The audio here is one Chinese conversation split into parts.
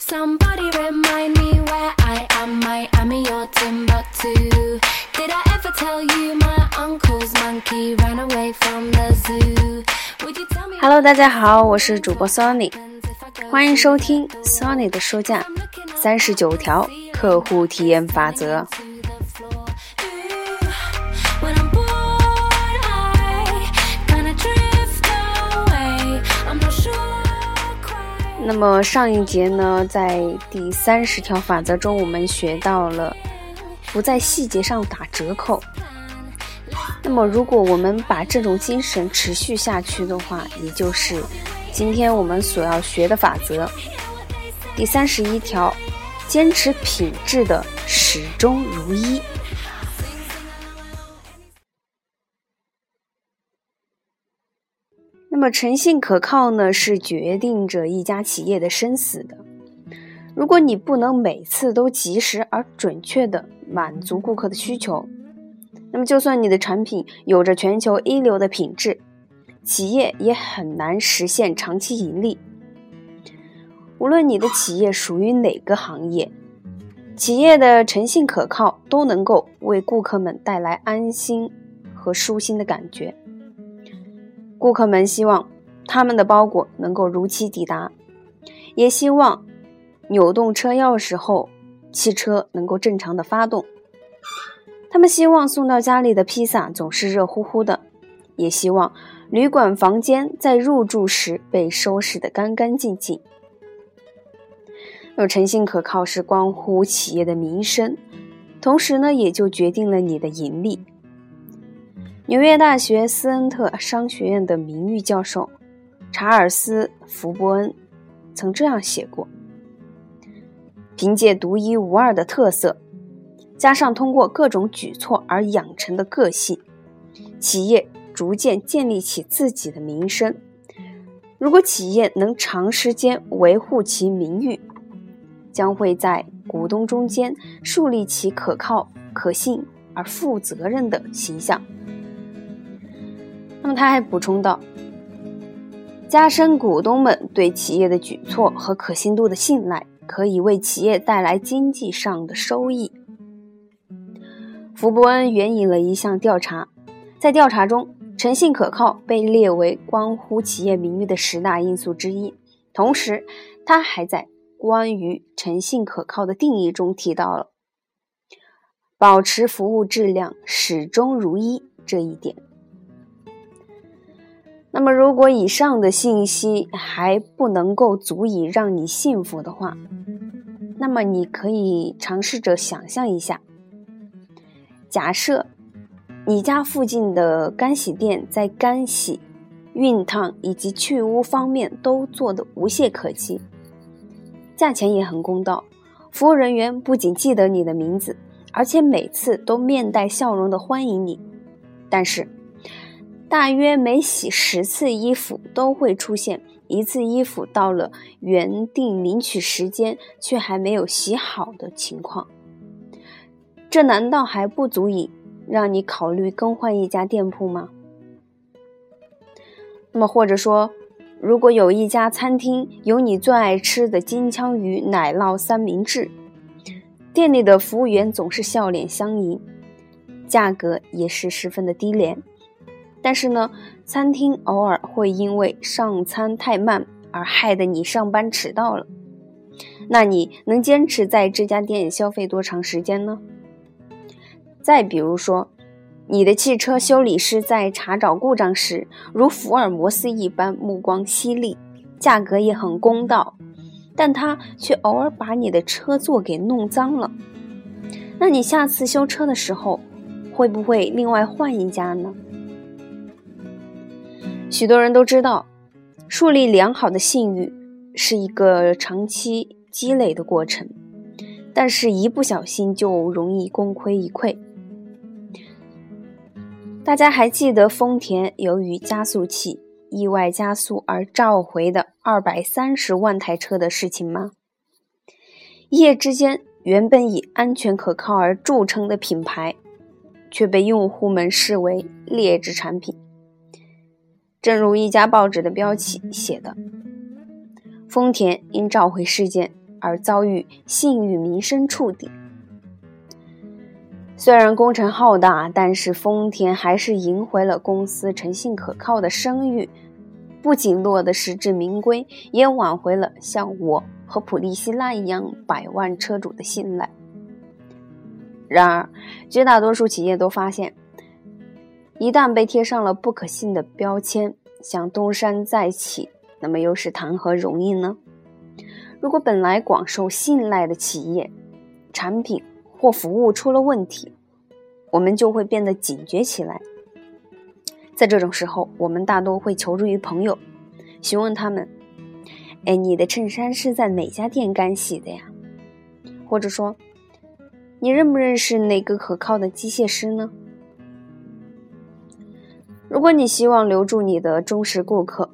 Somebody remind me where I am. Miami or Timbuktu. Did I ever tell you my uncle's monkey ran away from the zoo? Would you tell me? Hello，大家好，我是主播 Sony，欢迎收听 Sony 的书架三十九条客户体验法则。那么上一节呢，在第三十条法则中，我们学到了不在细节上打折扣。那么，如果我们把这种精神持续下去的话，也就是今天我们所要学的法则。第三十一条，坚持品质的始终如一。那么，诚信可靠呢，是决定着一家企业的生死的。如果你不能每次都及时而准确地满足顾客的需求，那么就算你的产品有着全球一流的品质，企业也很难实现长期盈利。无论你的企业属于哪个行业，企业的诚信可靠都能够为顾客们带来安心和舒心的感觉。顾客们希望他们的包裹能够如期抵达，也希望扭动车钥匙后汽车能够正常的发动。他们希望送到家里的披萨总是热乎乎的，也希望旅馆房间在入住时被收拾得干干净净。有诚信可靠是关乎企业的名声，同时呢，也就决定了你的盈利。纽约大学斯恩特商学院的名誉教授查尔斯·福伯恩曾这样写过：“凭借独一无二的特色，加上通过各种举措而养成的个性，企业逐渐建立起自己的名声。如果企业能长时间维护其名誉，将会在股东中间树立起可靠、可信而负责任的形象。”他还补充道：“加深股东们对企业的举措和可信度的信赖，可以为企业带来经济上的收益。”福伯恩援引了一项调查，在调查中，诚信可靠被列为关乎企业名誉的十大因素之一。同时，他还在关于诚信可靠的定义中提到了保持服务质量始终如一这一点。那么，如果以上的信息还不能够足以让你信服的话，那么你可以尝试着想象一下：假设你家附近的干洗店在干洗、熨烫以及去污方面都做得无懈可击，价钱也很公道，服务人员不仅记得你的名字，而且每次都面带笑容地欢迎你，但是。大约每洗十次衣服，都会出现一次衣服到了原定领取时间却还没有洗好的情况。这难道还不足以让你考虑更换一家店铺吗？那么，或者说，如果有一家餐厅有你最爱吃的金枪鱼奶酪三明治，店里的服务员总是笑脸相迎，价格也是十分的低廉。但是呢，餐厅偶尔会因为上餐太慢而害得你上班迟到了。那你能坚持在这家店消费多长时间呢？再比如说，你的汽车修理师在查找故障时，如福尔摩斯一般目光犀利，价格也很公道，但他却偶尔把你的车座给弄脏了。那你下次修车的时候，会不会另外换一家呢？许多人都知道，树立良好的信誉是一个长期积累的过程，但是一不小心就容易功亏一篑。大家还记得丰田由于加速器意外加速而召回的二百三十万台车的事情吗？一夜之间，原本以安全可靠而著称的品牌，却被用户们视为劣质产品。正如一家报纸的标题写的：“丰田因召回事件而遭遇信誉民生触底。虽然工程浩大，但是丰田还是赢回了公司诚信可靠的声誉，不仅落得实至名归，也挽回了像我和普利希拉一样百万车主的信赖。然而，绝大多数企业都发现，一旦被贴上了不可信的标签，想东山再起，那么又是谈何容易呢？如果本来广受信赖的企业产品或服务出了问题，我们就会变得警觉起来。在这种时候，我们大多会求助于朋友，询问他们：“哎，你的衬衫是在哪家店干洗的呀？”或者说。你认不认识哪个可靠的机械师呢？如果你希望留住你的忠实顾客，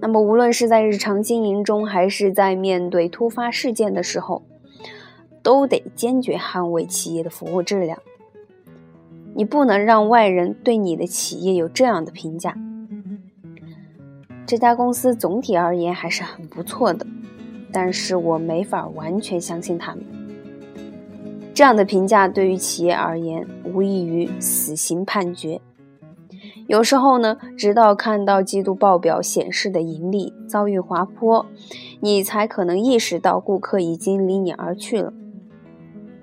那么无论是在日常经营中，还是在面对突发事件的时候，都得坚决捍卫企业的服务质量。你不能让外人对你的企业有这样的评价：这家公司总体而言还是很不错的，但是我没法完全相信他们。这样的评价对于企业而言，无异于死刑判决。有时候呢，直到看到季度报表显示的盈利遭遇滑坡，你才可能意识到顾客已经离你而去了。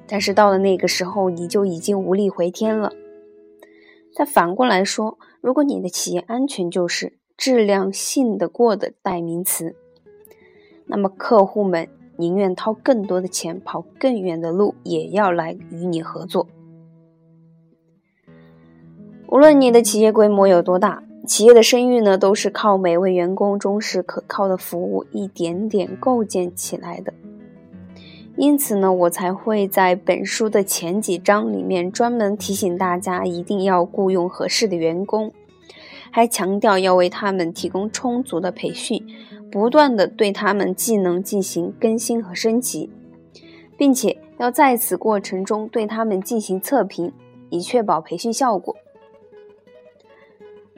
但是到了那个时候，你就已经无力回天了。但反过来说，如果你的企业安全就是质量信得过的代名词，那么客户们。宁愿掏更多的钱，跑更远的路，也要来与你合作。无论你的企业规模有多大，企业的声誉呢，都是靠每位员工忠实可靠的服务一点点构建起来的。因此呢，我才会在本书的前几章里面专门提醒大家，一定要雇佣合适的员工，还强调要为他们提供充足的培训。不断的对他们技能进行更新和升级，并且要在此过程中对他们进行测评，以确保培训效果。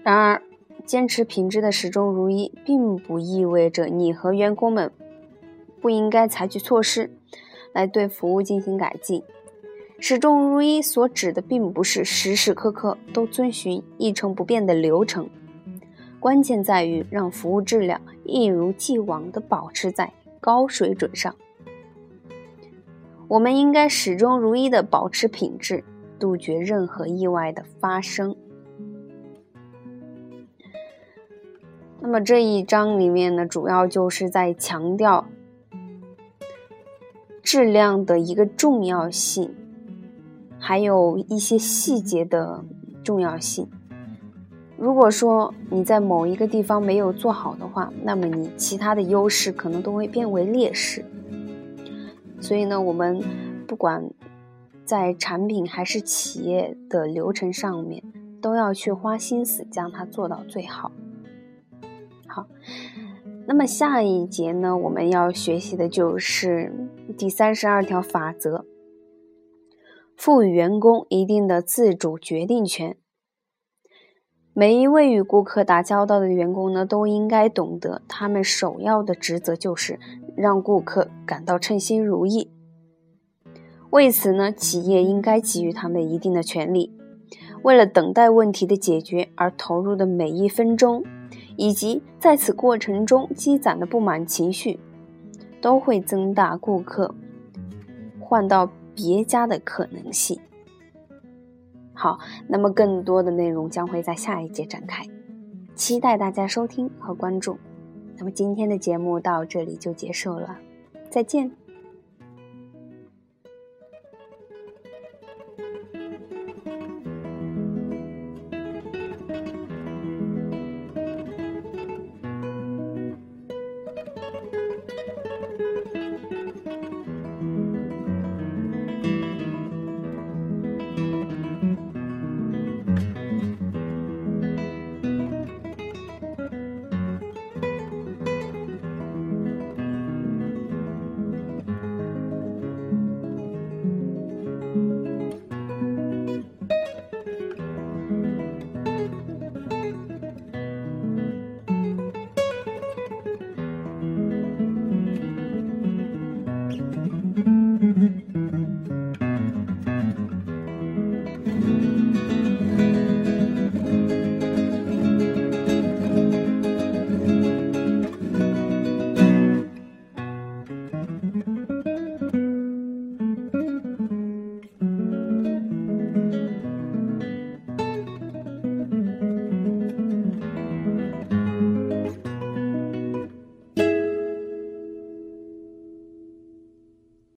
然而，坚持品质的始终如一，并不意味着你和员工们不应该采取措施来对服务进行改进。始终如一所指的，并不是时时刻刻都遵循一成不变的流程。关键在于让服务质量一如既往地保持在高水准上。我们应该始终如一地保持品质，杜绝任何意外的发生。那么这一章里面呢，主要就是在强调质量的一个重要性，还有一些细节的重要性。如果说你在某一个地方没有做好的话，那么你其他的优势可能都会变为劣势。所以呢，我们不管在产品还是企业的流程上面，都要去花心思将它做到最好。好，那么下一节呢，我们要学习的就是第三十二条法则：赋予员工一定的自主决定权。每一位与顾客打交道的员工呢，都应该懂得，他们首要的职责就是让顾客感到称心如意。为此呢，企业应该给予他们一定的权利。为了等待问题的解决而投入的每一分钟，以及在此过程中积攒的不满情绪，都会增大顾客换到别家的可能性。好，那么更多的内容将会在下一节展开，期待大家收听和关注。那么今天的节目到这里就结束了，再见。